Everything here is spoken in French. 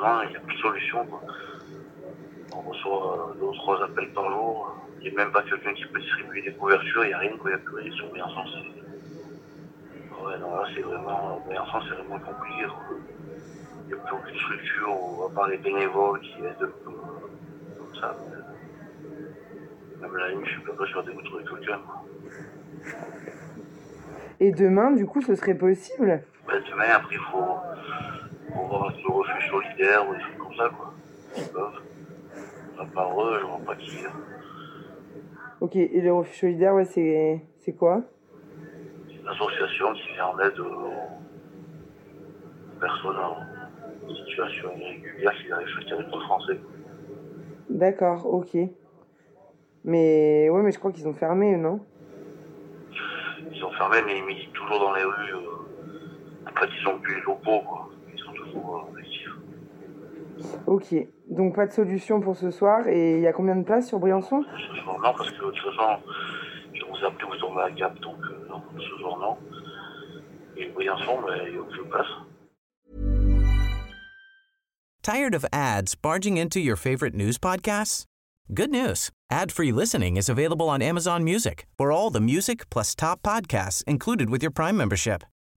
Malheureusement, il n'y a plus de solution. Quoi. On reçoit euh, deux ou trois appels par jour. Il n'y a même pas quelqu'un qui peut distribuer des couvertures, il n'y a rien, il n'y a plus rien sur Ouais, non, là, c'est vraiment, c'est vraiment compliqué. quoi. Il n'y a plus aucune structure, à part les bénévoles qui aident un peu, comme ça. Même la ligne, je suis pas persuadé de trouver quelqu'un. Et demain, du coup, ce serait possible? Ben, demain, après, il faut, voir avec le refuge solidaire ou des trucs comme ça, quoi. Ils peuvent. À part eux, je vois pas qui. hein. Ok, et le refuge solidaire, ouais, c'est c'est quoi? C'est une association qui vient en aide aux personnes en situation irrégulière qui arrivent sur le territoire français. D'accord, ok. Mais ouais, mais je crois qu'ils ont fermé, non? Ils sont fermés, mais ils militent toujours dans les rues. euh, En fait, ils ont plus les locaux, quoi. Euh, actifs. Ok, donc pas de solution pour ce soir. Et il y a combien de places sur Briançon? Ce soir, non, parce que de toute façon, je vous appelle, vous tombez à Gap, donc euh, non, ce jour, non. Et Briançon, ben, il n'y a aucune place. Tired of ads barging into your favorite news podcasts? Good news. Ad-free listening is available on Amazon Music for all the music plus top podcasts included with your Prime membership.